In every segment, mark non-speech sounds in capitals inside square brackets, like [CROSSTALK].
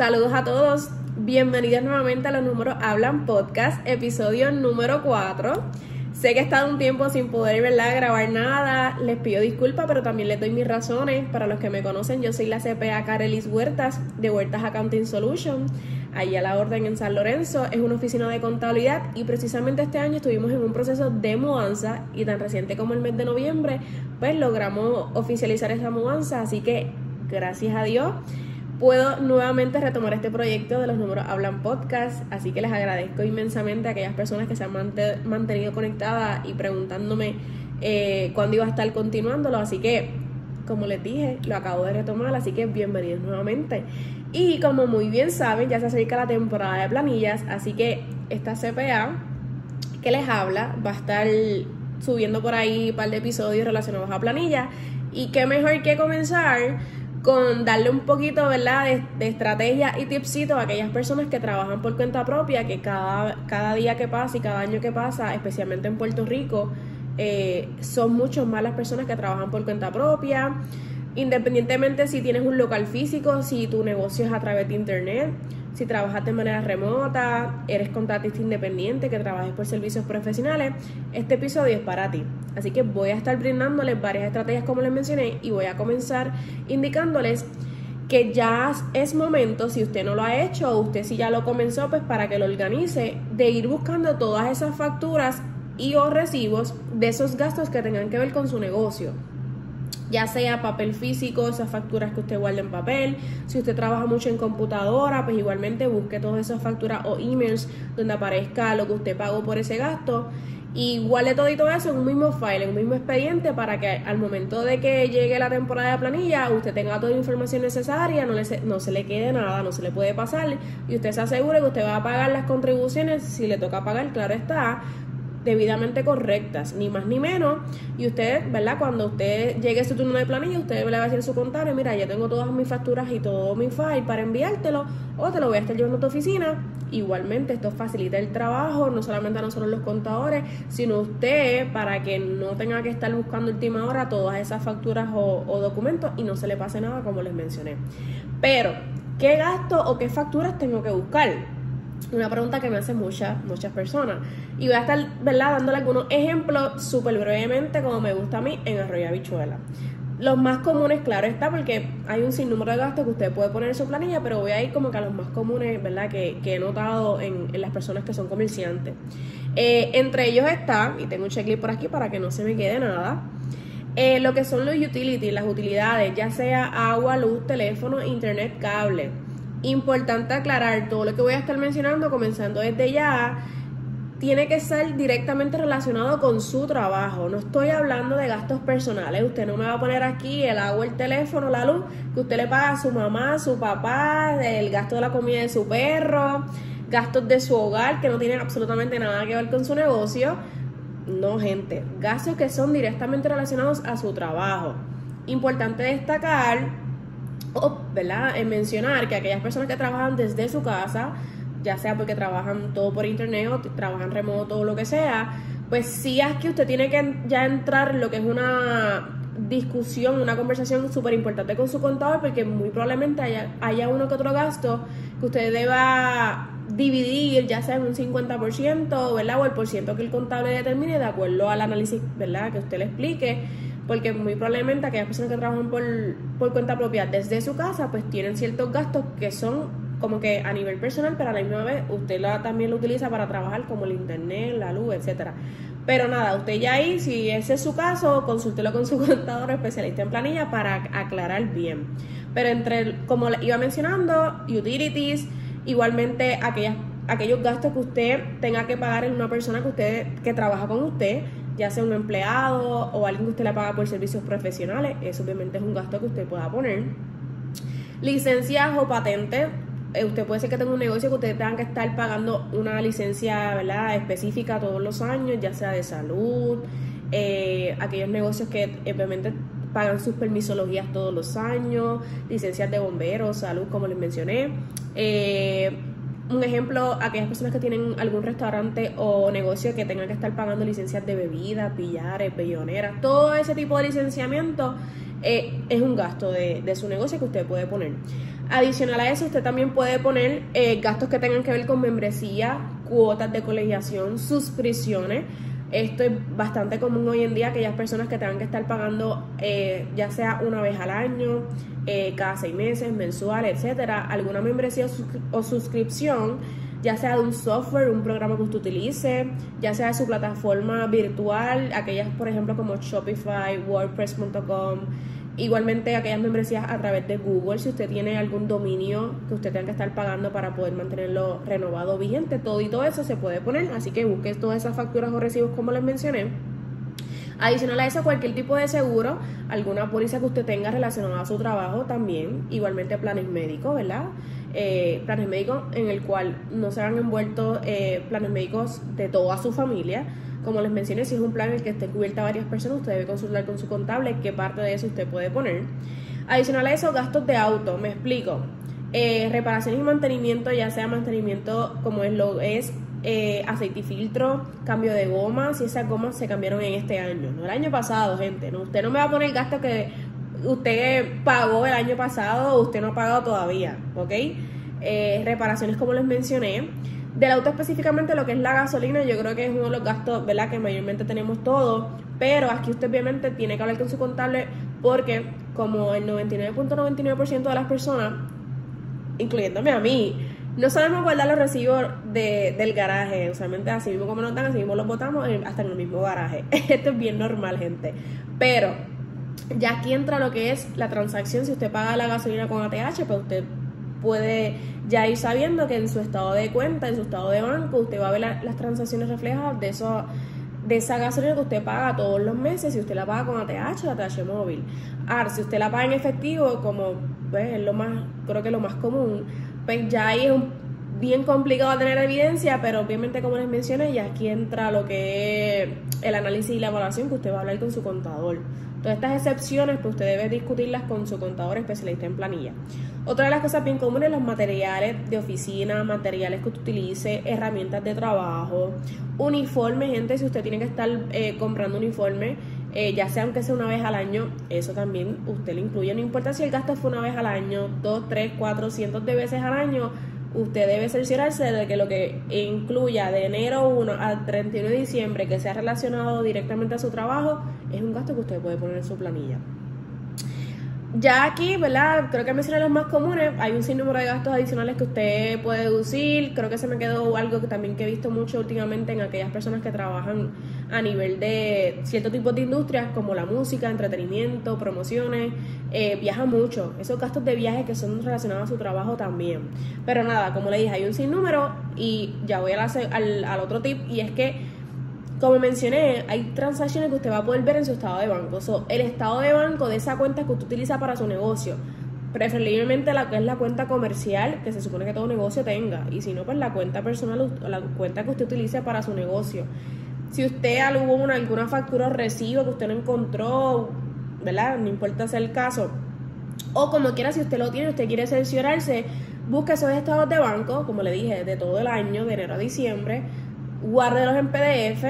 Saludos a todos, bienvenidos nuevamente a los números Hablan Podcast, episodio número 4. Sé que he estado un tiempo sin poder ¿verdad? grabar nada, les pido disculpas, pero también les doy mis razones. Para los que me conocen, yo soy la CPA Carelis Huertas de Huertas Accounting Solution, ahí a la orden en San Lorenzo, es una oficina de contabilidad y precisamente este año estuvimos en un proceso de mudanza y tan reciente como el mes de noviembre, pues logramos oficializar esa mudanza, así que gracias a Dios puedo nuevamente retomar este proyecto de los números hablan podcast, así que les agradezco inmensamente a aquellas personas que se han mantenido conectadas y preguntándome eh, cuándo iba a estar continuándolo, así que como les dije, lo acabo de retomar, así que bienvenidos nuevamente. Y como muy bien saben, ya se acerca la temporada de planillas, así que esta CPA que les habla va a estar subiendo por ahí un par de episodios relacionados a planillas. Y qué mejor que comenzar con darle un poquito, ¿verdad?, de, estrategia y tipsito a aquellas personas que trabajan por cuenta propia, que cada, cada día que pasa y cada año que pasa, especialmente en Puerto Rico, eh, son mucho más las personas que trabajan por cuenta propia, independientemente si tienes un local físico, si tu negocio es a través de internet, si trabajas de manera remota, eres contratista independiente, que trabajes por servicios profesionales, este episodio es para ti. Así que voy a estar brindándoles varias estrategias como les mencioné y voy a comenzar indicándoles que ya es momento, si usted no lo ha hecho o usted si ya lo comenzó, pues para que lo organice, de ir buscando todas esas facturas y o recibos de esos gastos que tengan que ver con su negocio ya sea papel físico, esas facturas que usted guarda en papel. Si usted trabaja mucho en computadora, pues igualmente busque todas esas facturas o emails donde aparezca lo que usted pagó por ese gasto. Y guarde todo y todo eso en un mismo file, en un mismo expediente para que al momento de que llegue la temporada de planilla usted tenga toda la información necesaria, no, le no se le quede nada, no se le puede pasar y usted se asegure que usted va a pagar las contribuciones si le toca pagar, claro está, debidamente correctas, ni más ni menos. Y usted, ¿verdad? Cuando usted llegue a su turno de planilla, usted le va a decir su contable, mira, ya tengo todas mis facturas y todo mi file para enviártelo, o te lo voy a estar llevando a tu oficina. Igualmente, esto facilita el trabajo, no solamente a nosotros los contadores, sino usted, para que no tenga que estar buscando última hora todas esas facturas o, o documentos y no se le pase nada, como les mencioné. Pero, ¿qué gasto o qué facturas tengo que buscar? Una pregunta que me hacen muchas, muchas personas. Y voy a estar, ¿verdad?, dándole algunos ejemplos súper brevemente, como me gusta a mí, en Arroyo Habichuela. Los más comunes, claro está, porque hay un sinnúmero de gastos que usted puede poner en su planilla, pero voy a ir como que a los más comunes, ¿verdad?, que, he notado en, las personas que son comerciantes. Eh, entre ellos está, y tengo un checklist por aquí para que no se me quede nada, eh, lo que son los utilities, las utilidades, ya sea agua, luz, teléfono, internet, cable. Importante aclarar, todo lo que voy a estar mencionando, comenzando desde ya, tiene que ser directamente relacionado con su trabajo. No estoy hablando de gastos personales. Usted no me va a poner aquí el agua, el teléfono, la luz, que usted le paga a su mamá, a su papá, el gasto de la comida de su perro, gastos de su hogar que no tienen absolutamente nada que ver con su negocio. No, gente. Gastos que son directamente relacionados a su trabajo. Importante destacar ¿verdad? En mencionar que aquellas personas que trabajan desde su casa, ya sea porque trabajan todo por internet o trabajan remoto o lo que sea, pues sí es que usted tiene que ya entrar en lo que es una discusión, una conversación súper importante con su contador, porque muy probablemente haya, haya uno que otro gasto que usted deba dividir, ya sea en un 50%, ¿verdad? O el por ciento que el contable determine de acuerdo al análisis, ¿verdad? Que usted le explique porque muy probablemente aquellas personas que trabajan por, por cuenta propia desde su casa, pues tienen ciertos gastos que son como que a nivel personal, pero a la misma vez usted la, también lo utiliza para trabajar como el internet, la luz, etcétera. Pero nada, usted ya ahí, si ese es su caso, consúltelo con su [LAUGHS] contador especialista en planilla para aclarar bien. Pero entre, como iba mencionando, utilities, igualmente aquellos gastos que usted tenga que pagar en una persona que usted que trabaja con usted, ya sea un empleado o alguien que usted le paga por servicios profesionales, eso obviamente es un gasto que usted pueda poner. Licencias o patentes, eh, usted puede ser que tenga un negocio que usted tenga que estar pagando una licencia ¿verdad? específica todos los años, ya sea de salud, eh, aquellos negocios que obviamente pagan sus permisologías todos los años, licencias de bomberos, salud, como les mencioné. Eh, un ejemplo, aquellas personas que tienen algún restaurante o negocio que tengan que estar pagando licencias de bebidas, pillares, belloneras, todo ese tipo de licenciamiento eh, es un gasto de, su negocio que usted puede poner. Adicional a eso, usted también puede poner eh, gastos que tengan que ver con membresía, cuotas de colegiación, suscripciones. Esto es bastante común hoy en día, aquellas personas que tengan que estar pagando eh, ya sea una vez al año, eh, cada seis meses, mensual, etcétera, alguna membresía o suscripción, ya sea de un software, un programa que usted utilice, ya sea de su plataforma virtual, aquellas por ejemplo como Shopify, WordPress.com Igualmente aquellas membresías a través de Google, si usted tiene algún dominio que usted tenga que estar pagando para poder mantenerlo renovado vigente, todo y todo eso se puede poner, así que busque todas esas facturas o recibos como les mencioné. Adicional a eso, cualquier tipo de seguro, alguna póliza que usted tenga relacionada a su trabajo también, igualmente planes médicos, ¿verdad? Eh, planes médicos en el cual no se han envuelto eh, planes médicos de toda su familia, como les mencioné, si es un plan en el que esté cubierta varias personas, usted debe consultar con su contable qué parte de eso usted puede poner. Adicional a eso, gastos de auto, me explico. Eh, reparaciones y mantenimiento, ya sea mantenimiento como es lo es eh, aceite y filtro, cambio de goma, si esas gomas se cambiaron en este año, no el año pasado, gente. Usted no me va a poner el gasto que usted pagó el año pasado usted no ha pagado todavía, ¿ok? Eh, reparaciones como les mencioné. Del auto específicamente lo que es la gasolina, yo creo que es uno de los gastos, ¿verdad? Que mayormente tenemos todos, pero aquí usted obviamente tiene que hablar con su contable porque como el 99.99% de las personas, incluyéndome a mí, no sabemos guardar los recibos de, del garaje. Usualmente así mismo como nos dan, así mismo los botamos hasta en el mismo garaje. [LAUGHS] Esto es bien normal, gente. Pero ya aquí entra lo que es la transacción. Si usted paga la gasolina con ATH, pues usted puede ya ir sabiendo que en su estado de cuenta, en su estado de banco, usted va a ver las transacciones reflejadas de eso de esa gasolina que usted paga todos los meses, si usted la paga con ATH o ATH móvil. Ahora, si usted la paga en efectivo, como pues, es lo más, creo que lo más común, pues ya ahí es bien complicado tener evidencia, pero obviamente como les mencioné, ya aquí entra lo que es el análisis y la evaluación que usted va a hablar con su contador. Todas estas excepciones, pues usted debe discutirlas con su contador especialista en planilla. Otra de las cosas bien comunes, los materiales de oficina, materiales que usted utilice, herramientas de trabajo, uniforme, gente, si usted tiene que estar eh, comprando uniforme, eh, ya sea aunque sea una vez al año, eso también usted le incluye, no importa si el gasto fue una vez al año, dos, tres, cuatro, cientos de veces al año, usted debe cerciorarse de que lo que incluya de enero 1 al 31 de diciembre que sea relacionado directamente a su trabajo es un gasto que usted puede poner en su planilla. Ya aquí, ¿verdad? Creo que mencioné los más comunes. Hay un sinnúmero de gastos adicionales que usted puede deducir. Creo que se me quedó algo que también que he visto mucho últimamente en aquellas personas que trabajan a nivel de ciertos tipos de industrias como la música, entretenimiento, promociones. Eh, viaja mucho. Esos gastos de viaje que son relacionados a su trabajo también. Pero nada, como le dije, hay un sinnúmero y ya voy al, al otro tip y es que como mencioné, hay transacciones que usted va a poder ver en su estado de banco. el estado de banco de esa cuenta que usted utiliza para su negocio. Preferiblemente la que es la cuenta comercial que se supone que todo negocio tenga. Y si no, pues la cuenta personal, la cuenta que usted utilice para su negocio. Si usted alguna, alguna factura o recibo que usted no encontró, ¿verdad? No importa sea el caso. O como quiera, si usted lo tiene, usted quiere cerciorarse, busque esos estados de banco, como le dije, de todo el año, de enero a diciembre guárdelos en PDF.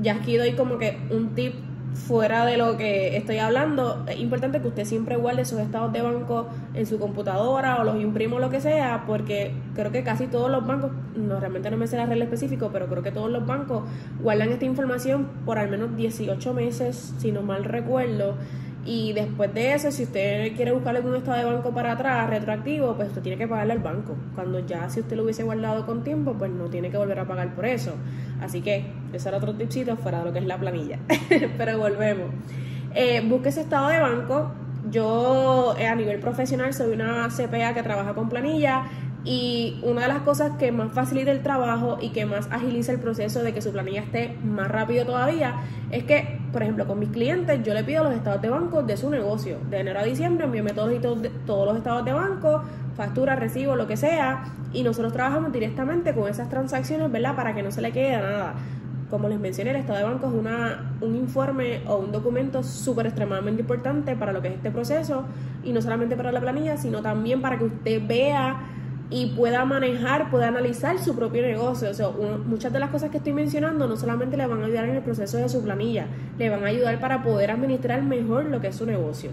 Ya aquí doy como que un tip fuera de lo que estoy hablando. Es importante que usted siempre guarde sus estados de banco en su computadora o los imprimo lo que sea, porque creo que casi todos los bancos, no realmente no me sé la regla específico, pero creo que todos los bancos guardan esta información por al menos 18 meses, si no mal recuerdo. Y después de eso, si usted quiere buscarle algún estado de banco para atrás, retroactivo, pues usted tiene que pagarle al banco. Cuando ya si usted lo hubiese guardado con tiempo, pues no tiene que volver a pagar por eso. Así que ese era otro tipcito fuera de lo que es la planilla. [LAUGHS] Pero volvemos. Eh, busque ese estado de banco. Yo eh, a nivel profesional soy una CPA que trabaja con planilla y una de las cosas que más facilita el trabajo y que más agiliza el proceso de que su planilla esté más rápido todavía es que, por ejemplo, con mis clientes yo le pido los estados de banco de su negocio. De enero a diciembre envíame todos, todos los estados de banco, factura, recibo, lo que sea, y nosotros trabajamos directamente con esas transacciones, ¿verdad? Para que no se le quede nada. Como les mencioné, el estado de banco es una, un informe o un documento súper extremadamente importante para lo que es este proceso, y no solamente para la planilla, sino también para que usted vea y pueda manejar, pueda analizar su propio negocio. O sea, muchas de las cosas que estoy mencionando no solamente le van a ayudar en el proceso de su planilla, le van a ayudar para poder administrar mejor lo que es su negocio.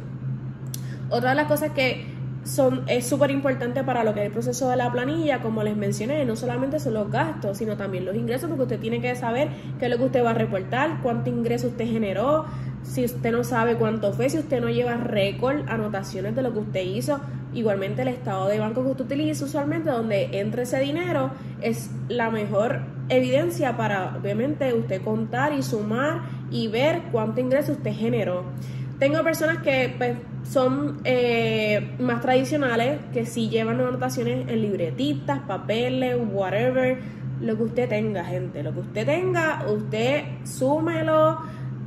Otra de las cosas que son, es súper importante para lo que es el proceso de la planilla, como les mencioné, no solamente son los gastos, sino también los ingresos, porque usted tiene que saber qué es lo que usted va a reportar, cuánto ingreso usted generó, si usted no sabe cuánto fue, si usted no lleva récord, anotaciones de lo que usted hizo, igualmente el estado de banco que usted utiliza usualmente, donde entre ese dinero, es la mejor evidencia para, obviamente, usted contar y sumar y ver cuánto ingreso usted generó. Tengo personas que pues, son eh, más tradicionales, que sí llevan anotaciones en libretitas, papeles, whatever, lo que usted tenga, gente. Lo que usted tenga, usted súmelo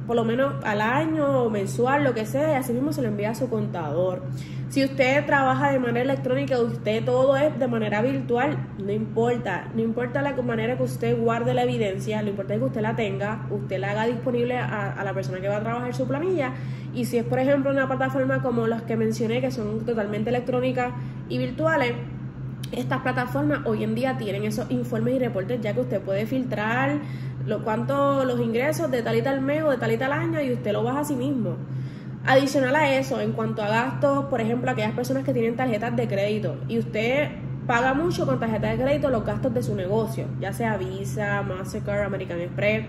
por lo menos al año o mensual, lo que sea, y así mismo se lo envía a su contador. Si usted trabaja de manera electrónica, usted todo es de manera virtual, no importa, no importa la manera que usted guarde la evidencia, lo importante es que usted la tenga, usted la haga disponible a, a la persona que va a trabajar su planilla y si es por ejemplo una plataforma como las que mencioné que son totalmente electrónicas y virtuales, estas plataformas hoy en día tienen esos informes y reportes ya que usted puede filtrar lo, cuánto los ingresos de tal y tal mes o de tal y tal año y usted lo baja a sí mismo. Adicional a eso, en cuanto a gastos, por ejemplo, aquellas personas que tienen tarjetas de crédito y usted paga mucho con tarjeta de crédito los gastos de su negocio, ya sea Visa, Mastercard, American Express.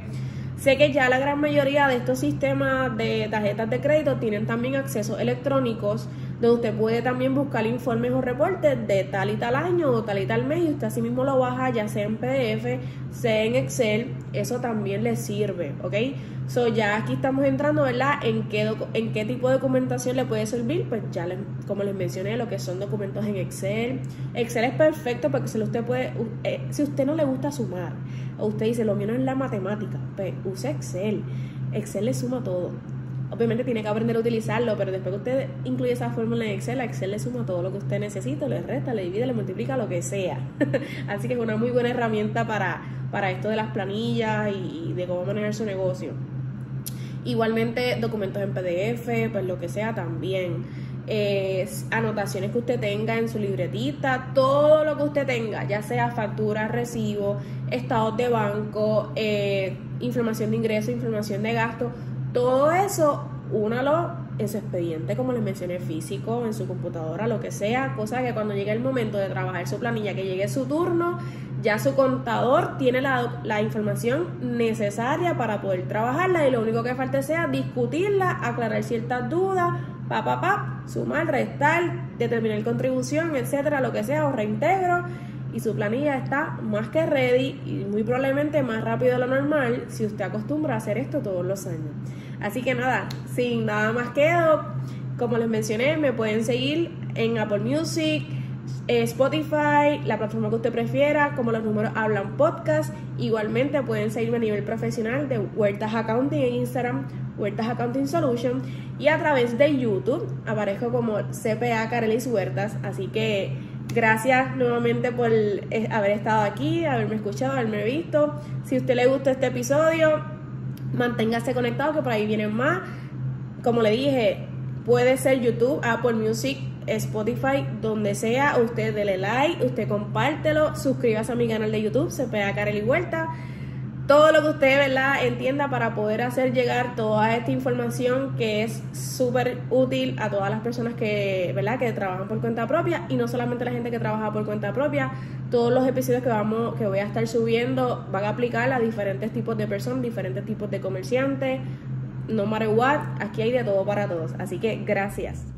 Sé que ya la gran mayoría de estos sistemas de tarjetas de crédito tienen también accesos electrónicos donde usted puede también buscar informes o reportes de tal y tal año o tal y tal mes y usted así mismo lo baja ya sea en PDF, sea en Excel, eso también le sirve, ¿ok? So ya aquí estamos entrando, ¿verdad? En qué, en qué tipo de documentación le puede servir, pues ya como les mencioné, lo que son documentos en Excel. Excel es perfecto porque si usted puede, eh, si usted no le gusta sumar, o usted dice, lo mío no es la matemática, pues use Excel. Excel le suma todo obviamente tiene que aprender a utilizarlo, pero después que usted incluye esa fórmula en Excel, a Excel le suma todo lo que usted necesita, le resta, le divide, le multiplica, lo que sea. [LAUGHS] Así que es una muy buena herramienta para, para esto de las planillas y, de cómo manejar su negocio. Igualmente documentos en PDF, pues lo que sea también. anotaciones que usted tenga en su libretita, todo lo que usted tenga, ya sea facturas, recibos, estados de banco, eh, información de ingreso, información de gasto, todo eso, únalo en su expediente, como les mencioné, físico, en su computadora, lo que sea, cosa que cuando llegue el momento de trabajar su planilla, que llegue su turno, ya su contador tiene la, la, información necesaria para poder trabajarla y lo único que falta sea discutirla, aclarar ciertas dudas, pa, pa, pa, sumar, restar, determinar contribución, etcétera, lo que sea, o reintegro y su planilla está más que ready y muy probablemente más rápido de lo normal si usted acostumbra a hacer esto todos los años. Así que nada, sin nada más quedo, como les mencioné, me pueden seguir en Apple Music, eh, Spotify, la plataforma que usted prefiera, como los números hablan podcast. Igualmente pueden seguirme a nivel profesional de Huertas Accounting en Instagram, Huertas Accounting Solution. Y a través de YouTube aparezco como CPA Carelis Huertas. Así que Gracias nuevamente por eh, haber estado aquí, haberme escuchado, haberme visto. Si a usted le gusta este episodio, manténgase conectado que por ahí vienen más. Como le dije, puede ser YouTube, Apple Music, Spotify, donde sea. Usted dele like, usted compártelo, suscríbase a mi canal de YouTube, se pega y Vuelta todo lo que usted ¿verdad? entienda para poder hacer llegar toda esta información que es súper útil a todas las personas que, ¿verdad? que trabajan por cuenta propia y no solamente la gente que trabaja por cuenta propia. Todos los episodios que, vamos, que voy a estar subiendo van a aplicar a diferentes tipos de personas, diferentes tipos de comerciantes. No matter what, aquí hay de todo para todos. Así que gracias.